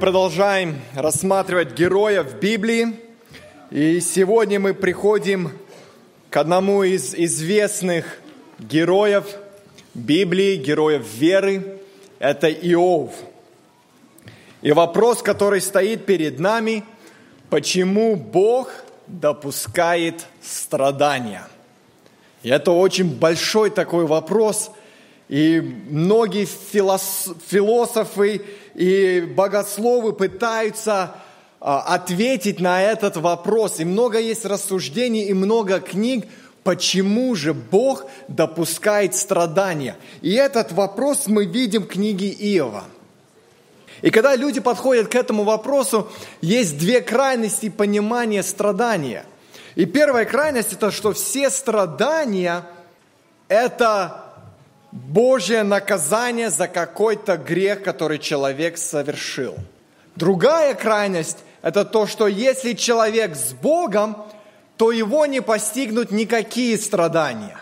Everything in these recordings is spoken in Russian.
Продолжаем рассматривать героев Библии. И сегодня мы приходим к одному из известных героев Библии, героев веры. Это Иов. И вопрос, который стоит перед нами, почему Бог допускает страдания? И это очень большой такой вопрос. И многие философы и богословы пытаются а, ответить на этот вопрос. И много есть рассуждений и много книг, почему же Бог допускает страдания. И этот вопрос мы видим в книге Иова. И когда люди подходят к этому вопросу, есть две крайности понимания страдания. И первая крайность – это что все страдания – это Божье наказание за какой-то грех, который человек совершил. Другая крайность – это то, что если человек с Богом, то его не постигнут никакие страдания.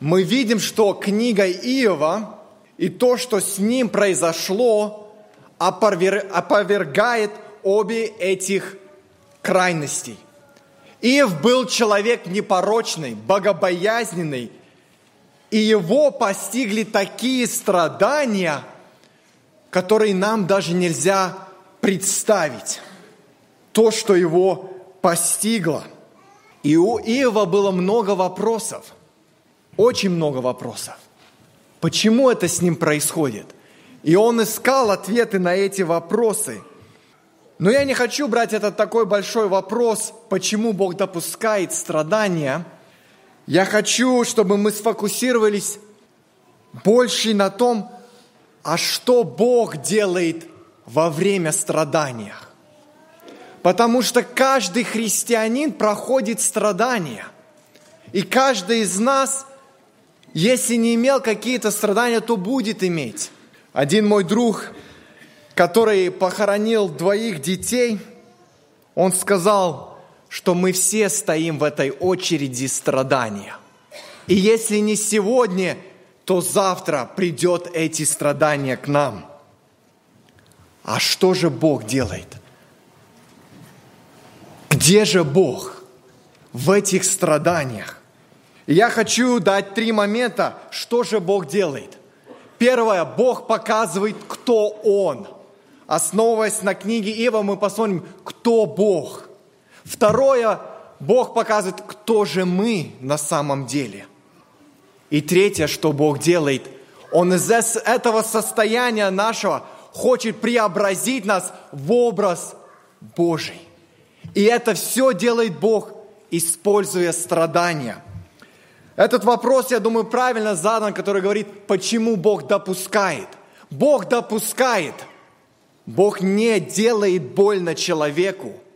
Мы видим, что книга Иова и то, что с ним произошло, опровергает обе этих крайностей. Иов был человек непорочный, богобоязненный, и его постигли такие страдания, которые нам даже нельзя представить. То, что его постигло. И у Иова было много вопросов, очень много вопросов. Почему это с ним происходит? И он искал ответы на эти вопросы. Но я не хочу брать этот такой большой вопрос, почему Бог допускает страдания – я хочу, чтобы мы сфокусировались больше на том, а что Бог делает во время страдания. Потому что каждый христианин проходит страдания. И каждый из нас, если не имел какие-то страдания, то будет иметь. Один мой друг, который похоронил двоих детей, он сказал, что мы все стоим в этой очереди страдания. И если не сегодня, то завтра придет эти страдания к нам. А что же Бог делает? Где же Бог в этих страданиях? я хочу дать три момента, что же Бог делает. Первое, Бог показывает, кто Он. Основываясь на книге Ива, мы посмотрим, кто Бог – Второе, Бог показывает, кто же мы на самом деле. И третье, что Бог делает, Он из этого состояния нашего хочет преобразить нас в образ Божий. И это все делает Бог, используя страдания. Этот вопрос, я думаю, правильно задан, который говорит, почему Бог допускает. Бог допускает. Бог не делает больно человеку –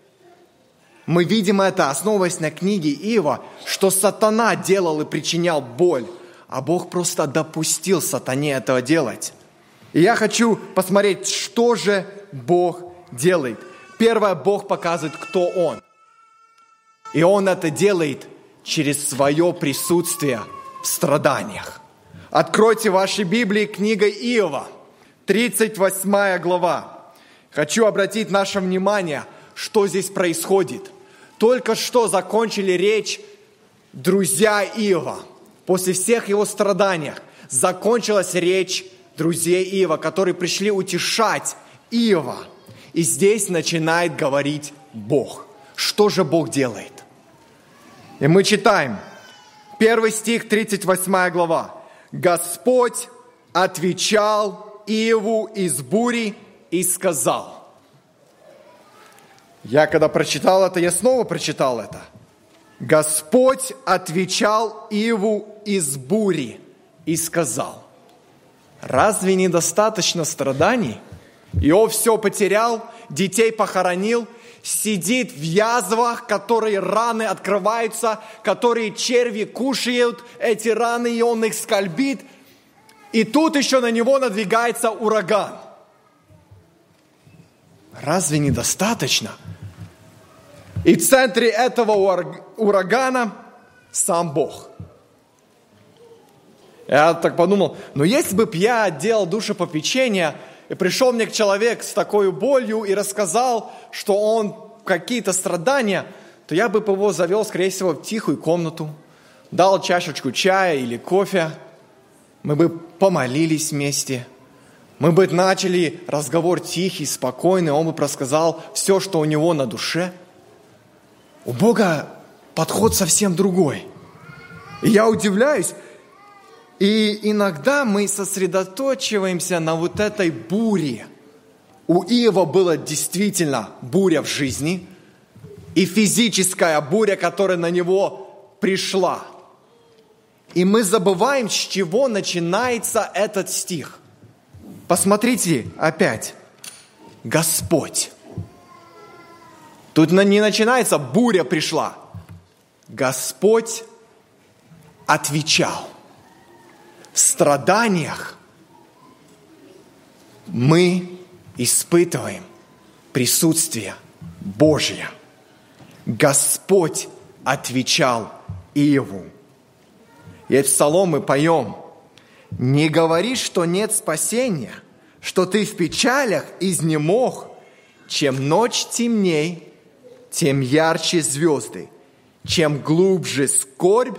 мы видим это, основываясь на книге Ива, что сатана делал и причинял боль, а Бог просто допустил сатане этого делать. И я хочу посмотреть, что же Бог делает. Первое, Бог показывает, кто Он. И Он это делает через свое присутствие в страданиях. Откройте ваши Библии, книга Иова, 38 глава. Хочу обратить наше внимание – что здесь происходит. Только что закончили речь друзья Иова. После всех его страданий закончилась речь друзей Иова, которые пришли утешать Иова. И здесь начинает говорить Бог. Что же Бог делает? И мы читаем, первый стих, 38 глава. Господь отвечал Иову из бури и сказал – я когда прочитал это, я снова прочитал это. Господь отвечал Иву из бури и сказал, разве недостаточно страданий? Иов все потерял, детей похоронил, сидит в язвах, которые раны открываются, которые черви кушают эти раны, и он их скольбит. И тут еще на него надвигается ураган. Разве недостаточно? И в центре этого урагана сам Бог. Я так подумал, ну если бы я делал душепопечение, и пришел мне человек с такой болью и рассказал, что он какие-то страдания, то я бы его завел, скорее всего, в тихую комнату, дал чашечку чая или кофе, мы бы помолились вместе, мы бы начали разговор тихий, спокойный, он бы рассказал все, что у него на душе. У Бога подход совсем другой. И я удивляюсь, и иногда мы сосредоточиваемся на вот этой буре. У Иова была действительно буря в жизни и физическая буря, которая на него пришла. И мы забываем, с чего начинается этот стих. Посмотрите опять. Господь. Тут не начинается буря пришла. Господь отвечал. В страданиях мы испытываем присутствие Божье. Господь отвечал Иову. И в псалом мы поем, «Не говори, что нет спасения, что ты в печалях изнемог, чем ночь темней, тем ярче звезды, чем глубже скорбь,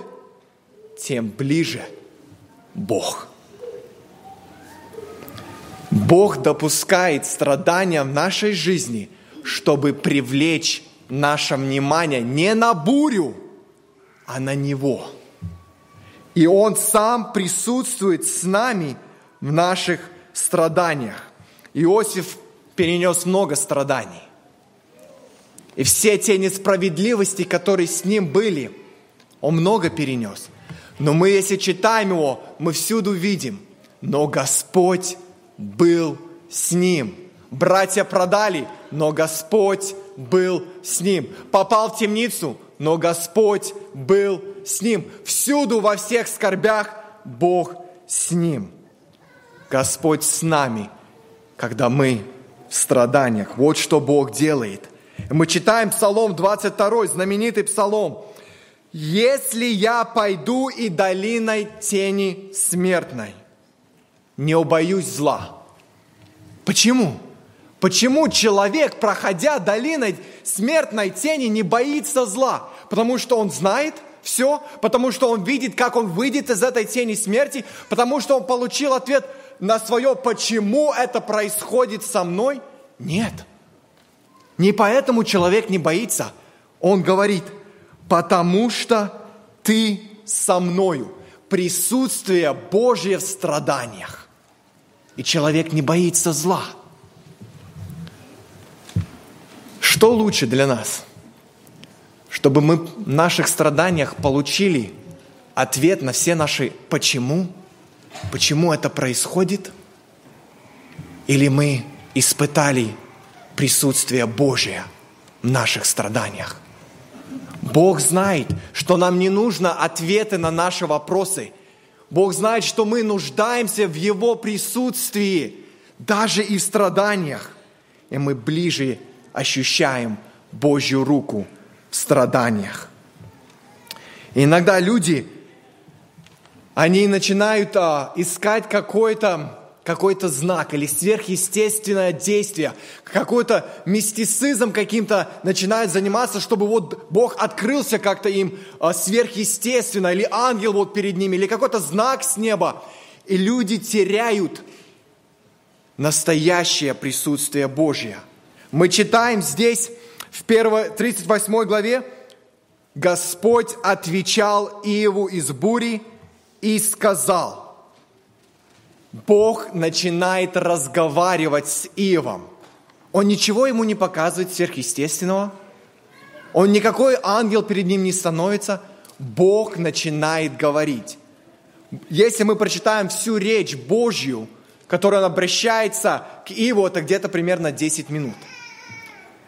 тем ближе Бог. Бог допускает страдания в нашей жизни, чтобы привлечь наше внимание не на бурю, а на Него. И Он сам присутствует с нами в наших страданиях. Иосиф перенес много страданий. И все те несправедливости, которые с ним были, он много перенес. Но мы, если читаем его, мы всюду видим, но Господь был с ним. Братья продали, но Господь был с ним. Попал в темницу, но Господь был с ним. Всюду, во всех скорбях, Бог с ним. Господь с нами, когда мы в страданиях. Вот что Бог делает. Мы читаем Псалом 22, знаменитый Псалом. «Если я пойду и долиной тени смертной, не убоюсь зла». Почему? Почему человек, проходя долиной смертной тени, не боится зла? Потому что он знает все, потому что он видит, как он выйдет из этой тени смерти, потому что он получил ответ на свое «почему это происходит со мной?» Нет. Не поэтому человек не боится. Он говорит, потому что ты со мною. Присутствие Божье в страданиях. И человек не боится зла. Что лучше для нас? Чтобы мы в наших страданиях получили ответ на все наши «почему?», почему это происходит, или мы испытали присутствие Божие в наших страданиях. Бог знает, что нам не нужно ответы на наши вопросы. Бог знает, что мы нуждаемся в Его присутствии, даже и в страданиях. И мы ближе ощущаем Божью руку страданиях. И иногда люди, они начинают а, искать какой-то какой-то знак или сверхъестественное действие, какой-то мистицизм каким-то начинает заниматься, чтобы вот Бог открылся как-то им а, сверхъестественно, или ангел вот перед ними, или какой-то знак с неба. И люди теряют настоящее присутствие Божье – мы читаем здесь в 1, 38 главе, Господь отвечал Иеву из бури и сказал, Бог начинает разговаривать с Иевом. Он ничего ему не показывает сверхъестественного. Он никакой ангел перед ним не становится. Бог начинает говорить. Если мы прочитаем всю речь Божью, которая обращается к Иеву, это где-то примерно 10 минут –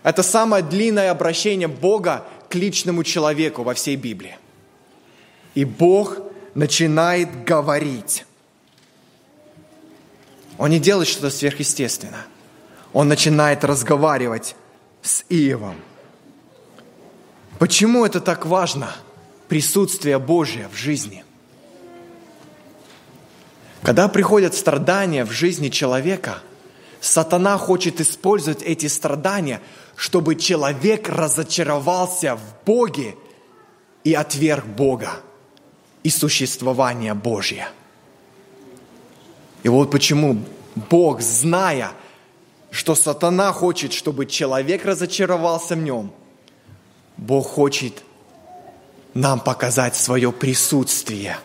это самое длинное обращение Бога к личному человеку во всей Библии. И Бог начинает говорить. Он не делает что-то сверхъестественное. Он начинает разговаривать с Иевом. Почему это так важно? Присутствие Божье в жизни. Когда приходят страдания в жизни человека, Сатана хочет использовать эти страдания, чтобы человек разочаровался в Боге и отверг Бога и существование Божье. И вот почему Бог, зная, что сатана хочет, чтобы человек разочаровался в нем, Бог хочет нам показать свое присутствие.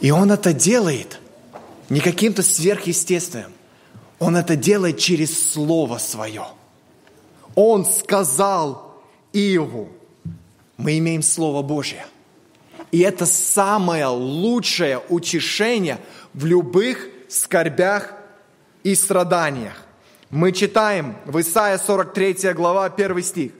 И Он это делает не каким-то сверхъестественным. Он это делает через Слово Свое. Он сказал Иову, мы имеем Слово Божье. И это самое лучшее утешение в любых скорбях и страданиях. Мы читаем в Исаия 43 глава, 1 стих.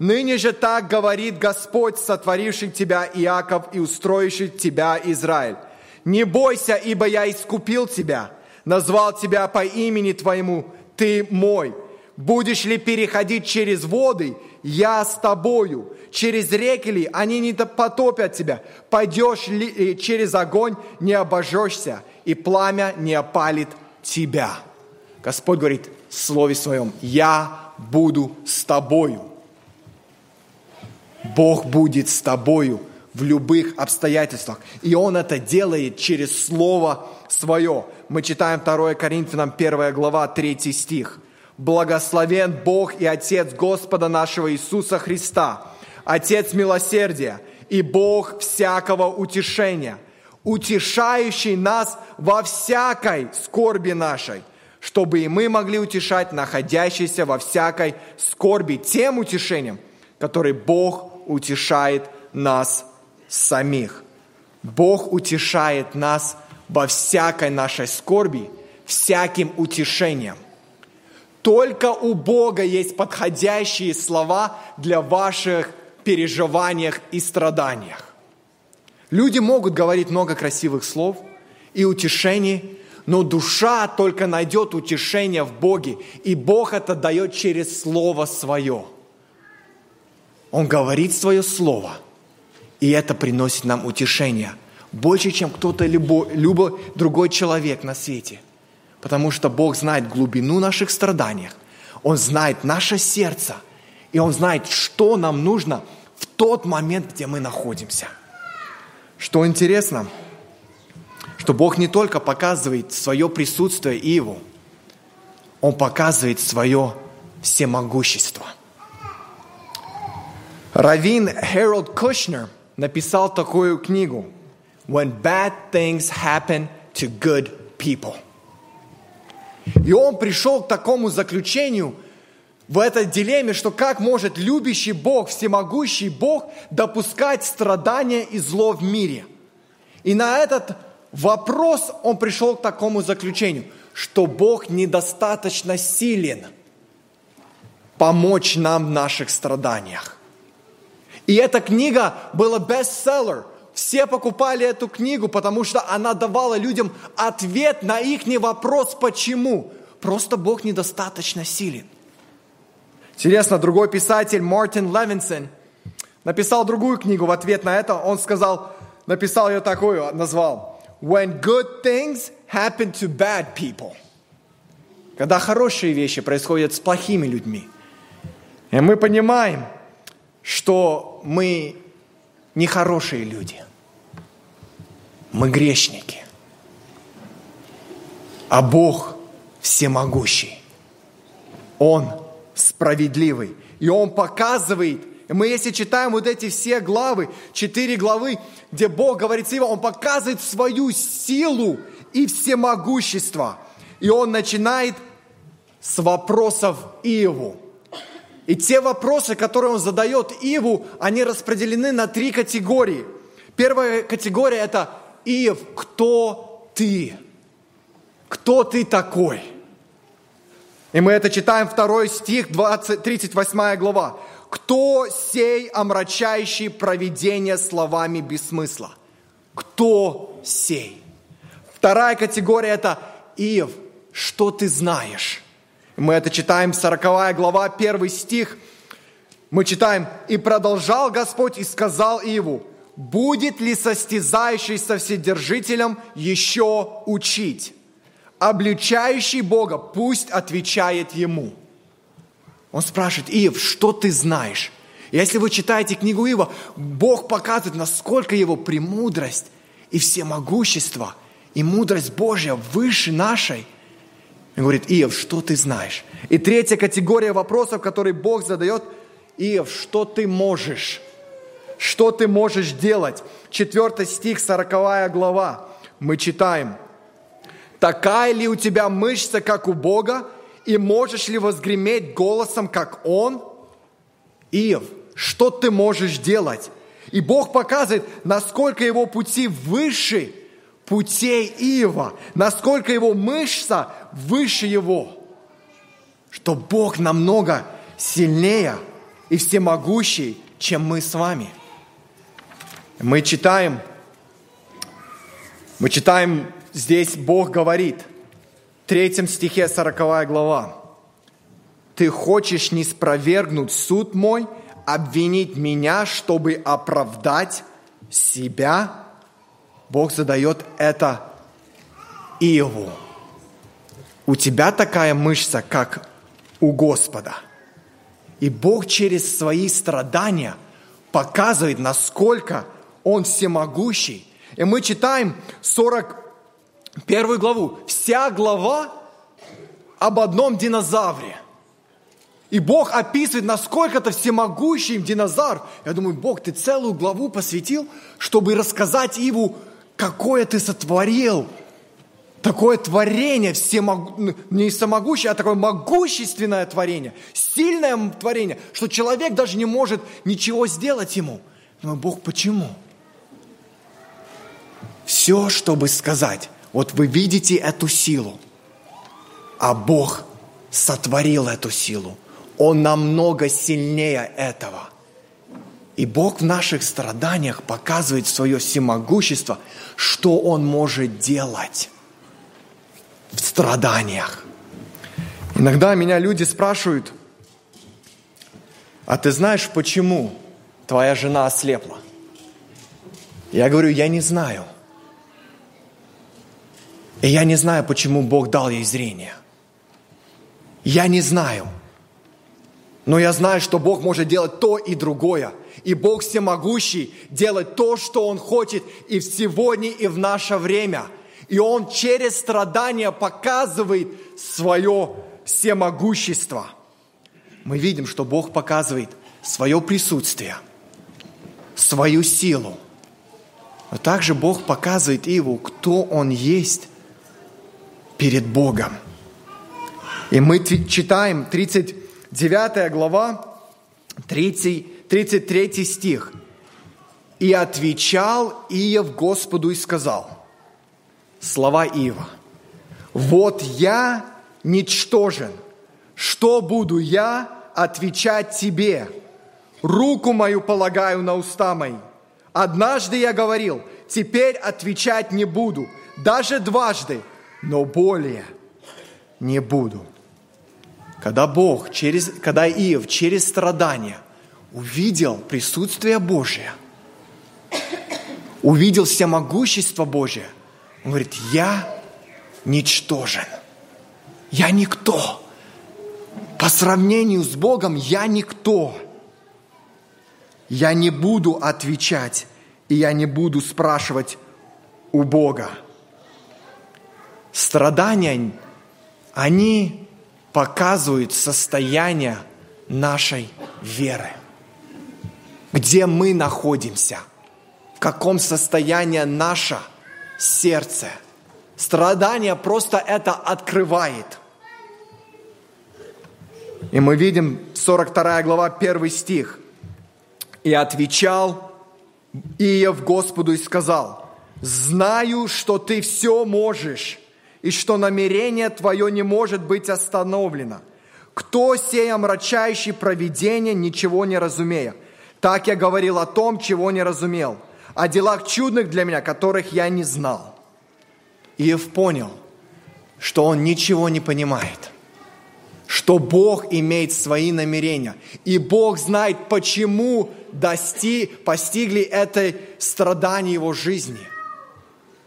«Ныне же так говорит Господь, сотворивший тебя Иаков и устроивший тебя Израиль. Не бойся, ибо я искупил тебя, назвал тебя по имени твоему, ты мой. Будешь ли переходить через воды, я с тобою. Через реки ли, они не потопят тебя. Пойдешь ли э, через огонь, не обожжешься, и пламя не опалит тебя. Господь говорит в Слове Своем, я буду с тобою. Бог будет с тобою в любых обстоятельствах. И Он это делает через Слово Свое. Мы читаем 2 Коринфянам 1 глава 3 стих. «Благословен Бог и Отец Господа нашего Иисуса Христа, Отец милосердия и Бог всякого утешения, утешающий нас во всякой скорби нашей, чтобы и мы могли утешать находящиеся во всякой скорби тем утешением, который Бог утешает нас самих. Бог утешает нас во всякой нашей скорби, всяким утешением. Только у Бога есть подходящие слова для ваших переживаниях и страданиях. Люди могут говорить много красивых слов и утешений, но душа только найдет утешение в Боге, и Бог это дает через Слово Свое. Он говорит свое Слово, и это приносит нам утешение больше, чем кто-то любой, любой другой человек на свете. Потому что Бог знает глубину наших страданий, Он знает наше сердце, и Он знает, что нам нужно в тот момент, где мы находимся – что интересно, что Бог не только показывает свое присутствие Иеву, Он показывает свое всемогущество. Равин Хэролд Кушнер написал такую книгу «When bad things happen to good people». И он пришел к такому заключению в этой дилемме, что как может любящий Бог, всемогущий Бог допускать страдания и зло в мире. И на этот вопрос он пришел к такому заключению, что Бог недостаточно силен помочь нам в наших страданиях. И эта книга была бестселлер. Все покупали эту книгу, потому что она давала людям ответ на их вопрос «почему?». Просто Бог недостаточно силен. Интересно, другой писатель Мартин Левинсон написал другую книгу в ответ на это. Он сказал, написал ее такую, назвал «When good things happen to bad people». Когда хорошие вещи происходят с плохими людьми. И мы понимаем, что мы не хорошие люди. Мы грешники. А Бог всемогущий. Он – справедливый. И он показывает, мы если читаем вот эти все главы, четыре главы, где Бог говорит с он показывает свою силу и всемогущество. И он начинает с вопросов Иову. И те вопросы, которые он задает Иову, они распределены на три категории. Первая категория – это Иов, кто ты? Кто ты такой? И мы это читаем второй стих, 20, 38 глава. «Кто сей омрачающий провидение словами без смысла?» Кто сей? Вторая категория – это Иов. Что ты знаешь? Мы это читаем, 40 глава, 1 стих. Мы читаем, «И продолжал Господь и сказал Иову, будет ли состязающий со Вседержителем еще учить? обличающий Бога, пусть отвечает ему. Он спрашивает, Иов, что ты знаешь? Если вы читаете книгу Иова, Бог показывает, насколько его премудрость и всемогущество, и мудрость Божья выше нашей. И говорит, Иов, что ты знаешь? И третья категория вопросов, которые Бог задает, Иов, что ты можешь? Что ты можешь делать? Четвертый стих, сороковая глава. Мы читаем. Такая ли у тебя мышца, как у Бога, и можешь ли возгреметь голосом, как Он? Иов, что ты можешь делать? И Бог показывает, насколько его пути выше путей Иова, насколько его мышца выше его. Что Бог намного сильнее и всемогущий, чем мы с вами. Мы читаем, мы читаем, здесь Бог говорит, в третьем стихе 40 глава, «Ты хочешь не спровергнуть суд мой – обвинить меня, чтобы оправдать себя, Бог задает это Иову. У тебя такая мышца, как у Господа. И Бог через свои страдания показывает, насколько Он всемогущий. И мы читаем 41 главу. Вся глава об одном динозавре. И Бог описывает, насколько это всемогущий динозавр. Я думаю, Бог, ты целую главу посвятил, чтобы рассказать Иву, какое ты сотворил. Такое творение, всемог... не самогущее, а такое могущественное творение, сильное творение, что человек даже не может ничего сделать ему. Но Бог, почему? Все, чтобы сказать, вот вы видите эту силу, а Бог сотворил эту силу. Он намного сильнее этого. И Бог в наших страданиях показывает свое всемогущество, что Он может делать в страданиях. Иногда меня люди спрашивают, а ты знаешь, почему твоя жена ослепла? Я говорю, я не знаю. И я не знаю, почему Бог дал ей зрение. Я не знаю. Но я знаю, что Бог может делать то и другое. И Бог всемогущий делать то, что Он хочет и сегодня, и в наше время. И Он через страдания показывает свое всемогущество. Мы видим, что Бог показывает свое присутствие, свою силу. Но также Бог показывает Иву, кто Он есть перед Богом. И мы читаем 30 9 глава, 3, 33 стих. «И отвечал Иов Господу и сказал, слова Иова, вот я ничтожен, что буду я отвечать тебе? Руку мою полагаю на уста мои. Однажды я говорил, теперь отвечать не буду, даже дважды, но более не буду. Когда Бог, через, когда Иов через страдания увидел присутствие Божие, увидел всемогущество Божие, он говорит, я ничтожен, я никто. По сравнению с Богом я никто. Я не буду отвечать, и я не буду спрашивать у Бога. Страдания, они показывают состояние нашей веры. Где мы находимся, в каком состоянии наше сердце. Страдание просто это открывает. И мы видим 42 глава, 1 стих. «И отвечал Иов Господу и сказал, «Знаю, что ты все можешь, и что намерение твое не может быть остановлено. Кто сей омрачающий провидение, ничего не разумея? Так я говорил о том, чего не разумел, о делах чудных для меня, которых я не знал. Иов понял, что он ничего не понимает, что Бог имеет свои намерения, и Бог знает, почему дости, постигли это страдание его жизни.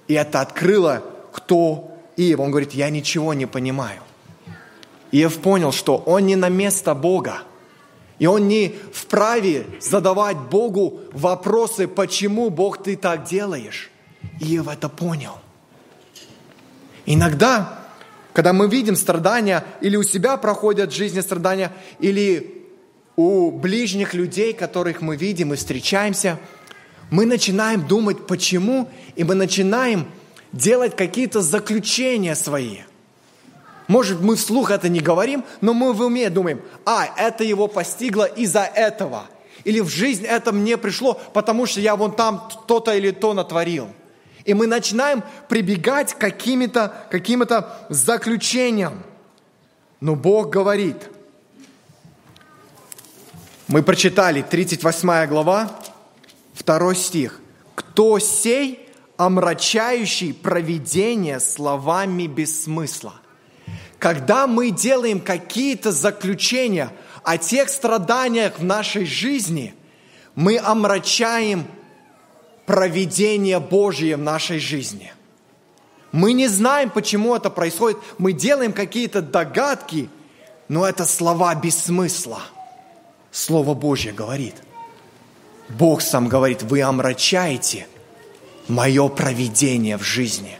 И это открыло, кто Иов, он говорит, я ничего не понимаю. Иов понял, что он не на место Бога. И он не вправе задавать Богу вопросы, почему Бог ты так делаешь. Иов это понял. Иногда, когда мы видим страдания, или у себя проходят жизни страдания, или у ближних людей, которых мы видим и встречаемся, мы начинаем думать, почему, и мы начинаем делать какие-то заключения свои. Может, мы вслух это не говорим, но мы в уме думаем, а, это его постигло из-за этого. Или в жизнь это мне пришло, потому что я вон там то-то или то натворил. И мы начинаем прибегать к каким-то каким заключениям. Но Бог говорит, мы прочитали 38 глава, 2 стих. «Кто сей омрачающий провидение словами без смысла. Когда мы делаем какие-то заключения о тех страданиях в нашей жизни, мы омрачаем провидение Божье в нашей жизни. Мы не знаем, почему это происходит. Мы делаем какие-то догадки, но это слова без смысла. Слово Божье говорит. Бог сам говорит, вы омрачаете – мое проведение в жизни.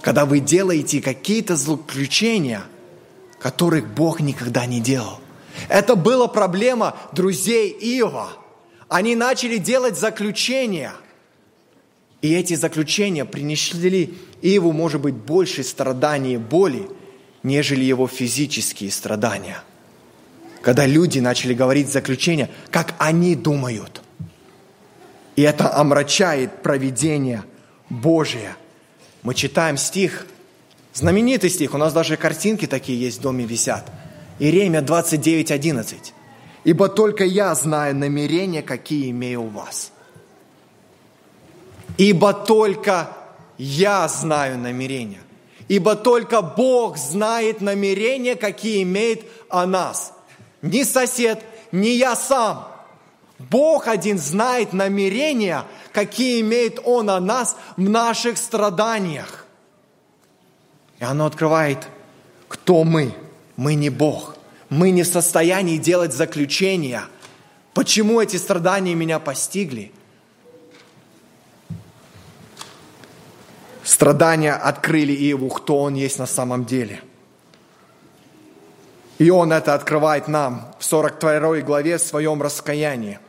Когда вы делаете какие-то заключения, которых Бог никогда не делал. Это была проблема друзей Иова. Они начали делать заключения. И эти заключения принесли Иову, может быть, больше страданий и боли, нежели его физические страдания. Когда люди начали говорить заключения, как они думают – и это омрачает провидение Божие. Мы читаем стих, знаменитый стих, у нас даже картинки такие есть в доме висят. Иеремия 29.11. «Ибо только я знаю намерения, какие имею у вас». Ибо только я знаю намерения. Ибо только Бог знает намерения, какие имеет о нас. Ни сосед, ни я сам – Бог один знает намерения, какие имеет Он о нас в наших страданиях. И оно открывает, кто мы. Мы не Бог. Мы не в состоянии делать заключения. Почему эти страдания меня постигли? Страдания открыли Иову, кто он есть на самом деле – и Он это открывает нам в 42 главе в своем раскаянии.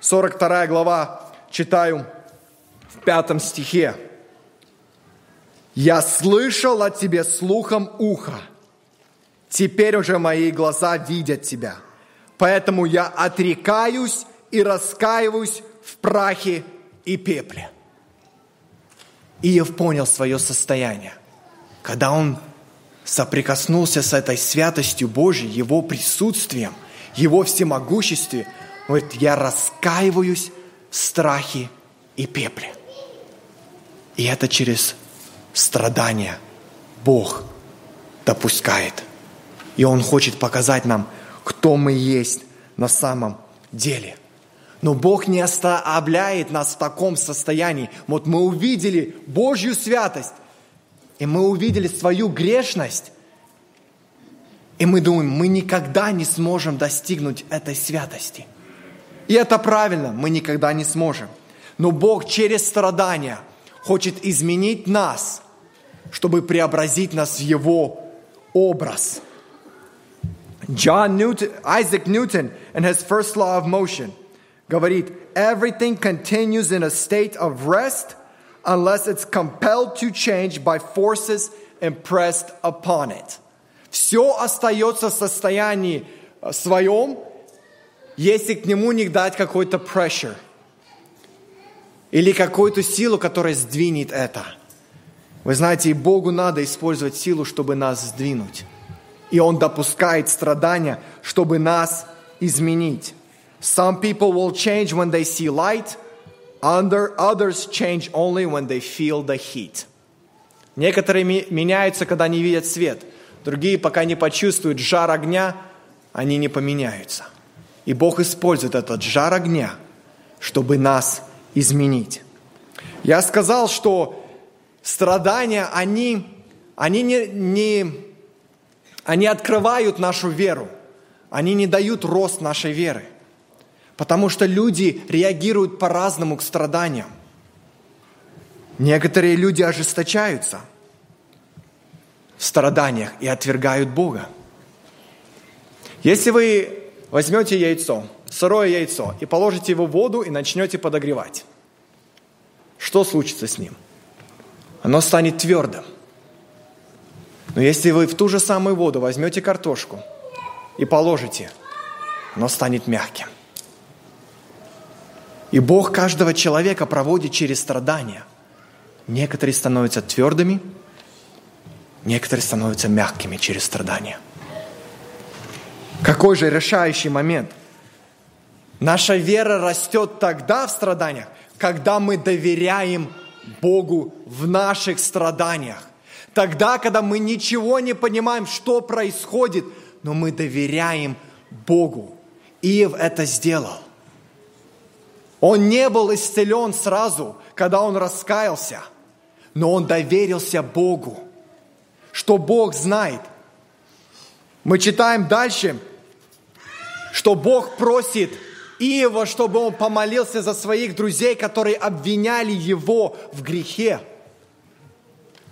42 глава, читаю в пятом стихе. «Я слышал о тебе слухом уха, теперь уже мои глаза видят тебя, поэтому я отрекаюсь и раскаиваюсь в прахе и пепле». Иов понял свое состояние, когда он соприкоснулся с этой святостью Божьей, Его присутствием, Его всемогуществе – говорит, я раскаиваюсь в страхе и пепле. И это через страдания Бог допускает. И Он хочет показать нам, кто мы есть на самом деле. Но Бог не оставляет нас в таком состоянии. Вот мы увидели Божью святость, и мы увидели свою грешность, и мы думаем, мы никогда не сможем достигнуть этой святости – и это правильно, мы никогда не сможем. Но Бог через страдания хочет изменить нас, чтобы преобразить нас в Его образ. John Newton, Isaac Newton in his first law of motion говорит, everything continues in a state of rest unless it's compelled to change by forces impressed upon it. Все остается в состоянии своем, если к нему не дать какой-то pressure или какую-то силу, которая сдвинет это. Вы знаете, и Богу надо использовать силу, чтобы нас сдвинуть. И Он допускает страдания, чтобы нас изменить. Some people will change when they see light, under others change only when they feel the heat. Некоторые меняются, когда не видят свет. Другие, пока не почувствуют жар огня, они не поменяются. И Бог использует этот жар огня, чтобы нас изменить. Я сказал, что страдания, они они не, не, они открывают нашу веру, они не дают рост нашей веры, потому что люди реагируют по-разному к страданиям. Некоторые люди ожесточаются в страданиях и отвергают Бога. Если вы возьмете яйцо, сырое яйцо, и положите его в воду и начнете подогревать, что случится с ним? Оно станет твердым. Но если вы в ту же самую воду возьмете картошку и положите, оно станет мягким. И Бог каждого человека проводит через страдания. Некоторые становятся твердыми, некоторые становятся мягкими через страдания. Какой же решающий момент? Наша вера растет тогда в страданиях, когда мы доверяем Богу в наших страданиях. Тогда, когда мы ничего не понимаем, что происходит, но мы доверяем Богу. Иов это сделал. Он не был исцелен сразу, когда он раскаялся, но он доверился Богу, что Бог знает. Мы читаем дальше, что Бог просит Иова, чтобы он помолился за своих друзей, которые обвиняли его в грехе.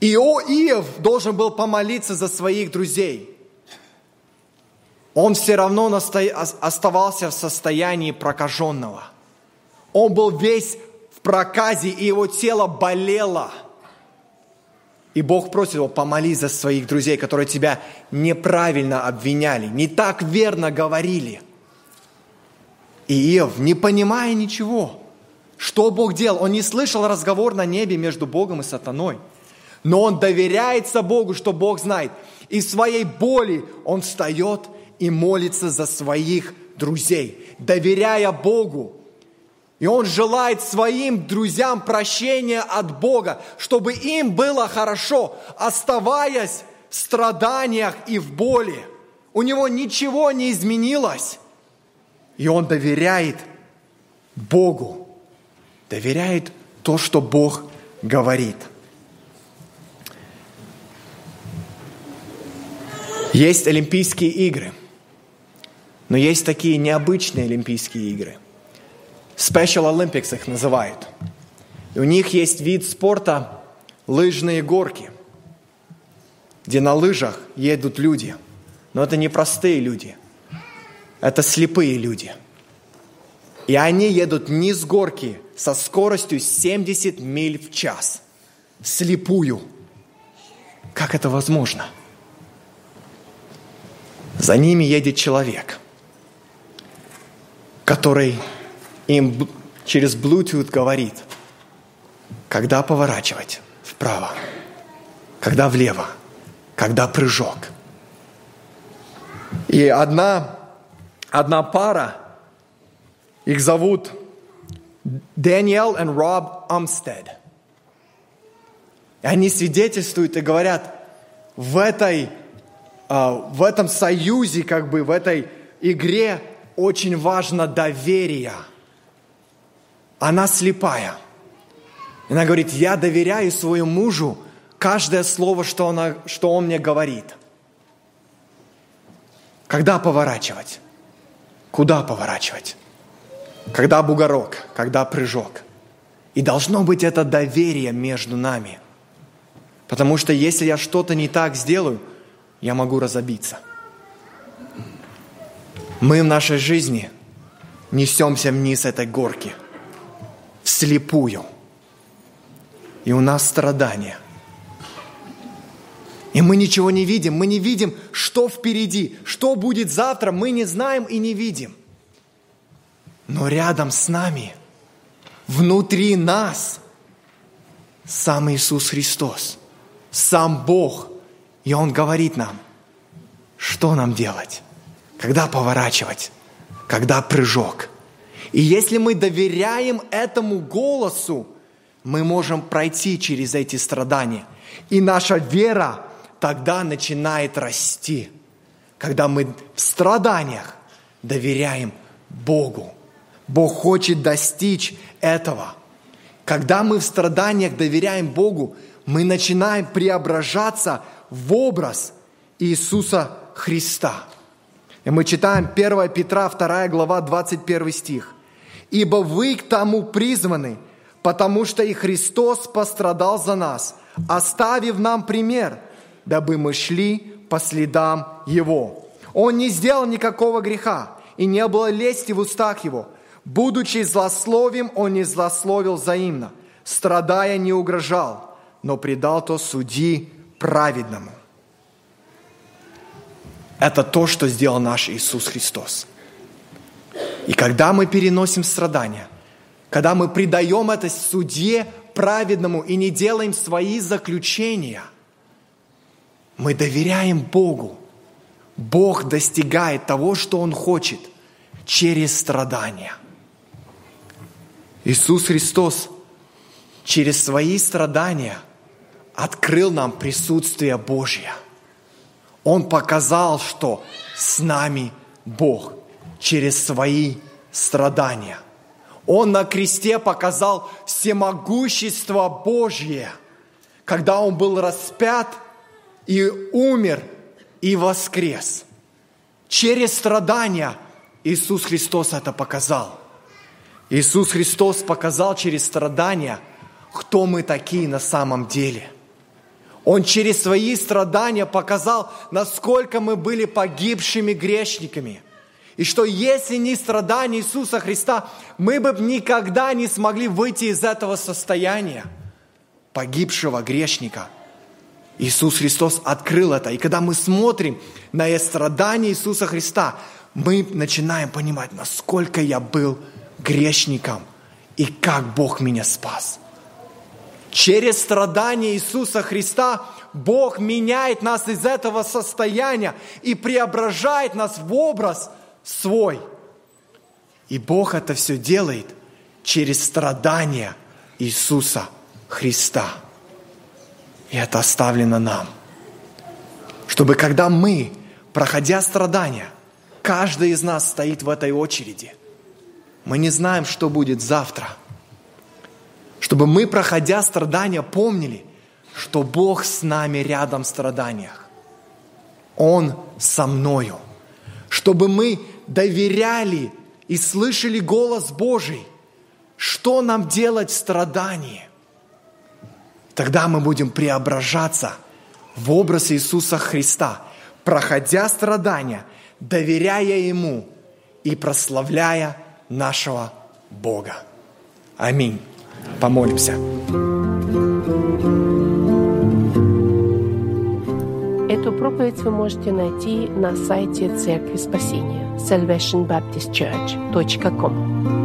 И Иов должен был помолиться за своих друзей. Он все равно оставался в состоянии прокаженного. Он был весь в проказе, и его тело болело. И Бог просит его, помолись за своих друзей, которые тебя неправильно обвиняли, не так верно говорили – Иов, не понимая ничего, что Бог делал, он не слышал разговор на небе между Богом и сатаной. Но он доверяется Богу, что Бог знает. И в своей боли он встает и молится за своих друзей, доверяя Богу. И он желает своим друзьям прощения от Бога, чтобы им было хорошо, оставаясь в страданиях и в боли. У него ничего не изменилось. И он доверяет Богу, доверяет то, что Бог говорит. Есть Олимпийские игры, но есть такие необычные Олимпийские игры. Special Olympics их называют. И у них есть вид спорта лыжные горки, где на лыжах едут люди. Но это не простые люди – это слепые люди. И они едут не с горки со скоростью 70 миль в час. Слепую. Как это возможно? За ними едет человек, который им через Bluetooth говорит, когда поворачивать вправо, когда влево, когда прыжок. И одна одна пара, их зовут Дэниел и Роб Амстед. И они свидетельствуют и говорят, в, этой, а, в этом союзе, как бы в этой игре очень важно доверие. Она слепая. Она говорит, я доверяю своему мужу каждое слово, что, она, что он мне говорит. Когда поворачивать? Куда поворачивать? Когда бугорок, когда прыжок. И должно быть это доверие между нами. Потому что если я что-то не так сделаю, я могу разобиться. Мы в нашей жизни несемся вниз этой горки, вслепую. И у нас страдания. И мы ничего не видим, мы не видим, что впереди, что будет завтра, мы не знаем и не видим. Но рядом с нами, внутри нас, сам Иисус Христос, сам Бог. И Он говорит нам, что нам делать, когда поворачивать, когда прыжок. И если мы доверяем этому голосу, мы можем пройти через эти страдания. И наша вера тогда начинает расти, когда мы в страданиях доверяем Богу. Бог хочет достичь этого. Когда мы в страданиях доверяем Богу, мы начинаем преображаться в образ Иисуса Христа. И мы читаем 1 Петра, 2 глава, 21 стих. «Ибо вы к тому призваны, потому что и Христос пострадал за нас, оставив нам пример, дабы мы шли по следам Его. Он не сделал никакого греха, и не было лести в устах Его. Будучи злословием, Он не злословил взаимно, страдая не угрожал, но предал то суди праведному. Это то, что сделал наш Иисус Христос. И когда мы переносим страдания, когда мы предаем это суде праведному и не делаем свои заключения, мы доверяем Богу. Бог достигает того, что Он хочет через страдания. Иисус Христос через свои страдания открыл нам присутствие Божье. Он показал, что с нами Бог через свои страдания – он на кресте показал всемогущество Божье, когда Он был распят и умер и воскрес. Через страдания Иисус Христос это показал. Иисус Христос показал через страдания, кто мы такие на самом деле. Он через свои страдания показал, насколько мы были погибшими грешниками – и что если не страдания Иисуса Христа, мы бы никогда не смогли выйти из этого состояния погибшего грешника. Иисус Христос открыл это. И когда мы смотрим на страдания Иисуса Христа, мы начинаем понимать, насколько я был грешником и как Бог меня спас. Через страдания Иисуса Христа Бог меняет нас из этого состояния и преображает нас в образ – свой. И Бог это все делает через страдания Иисуса Христа. И это оставлено нам. Чтобы когда мы, проходя страдания, каждый из нас стоит в этой очереди, мы не знаем, что будет завтра. Чтобы мы, проходя страдания, помнили, что Бог с нами рядом в страданиях. Он со мною. Чтобы мы доверяли и слышали голос Божий, что нам делать в страдании. Тогда мы будем преображаться в образ Иисуса Христа, проходя страдания, доверяя Ему и прославляя нашего Бога. Аминь. Помолимся. Эту проповедь вы можете найти на сайте Церкви Спасения salvationbaptistchurch.com.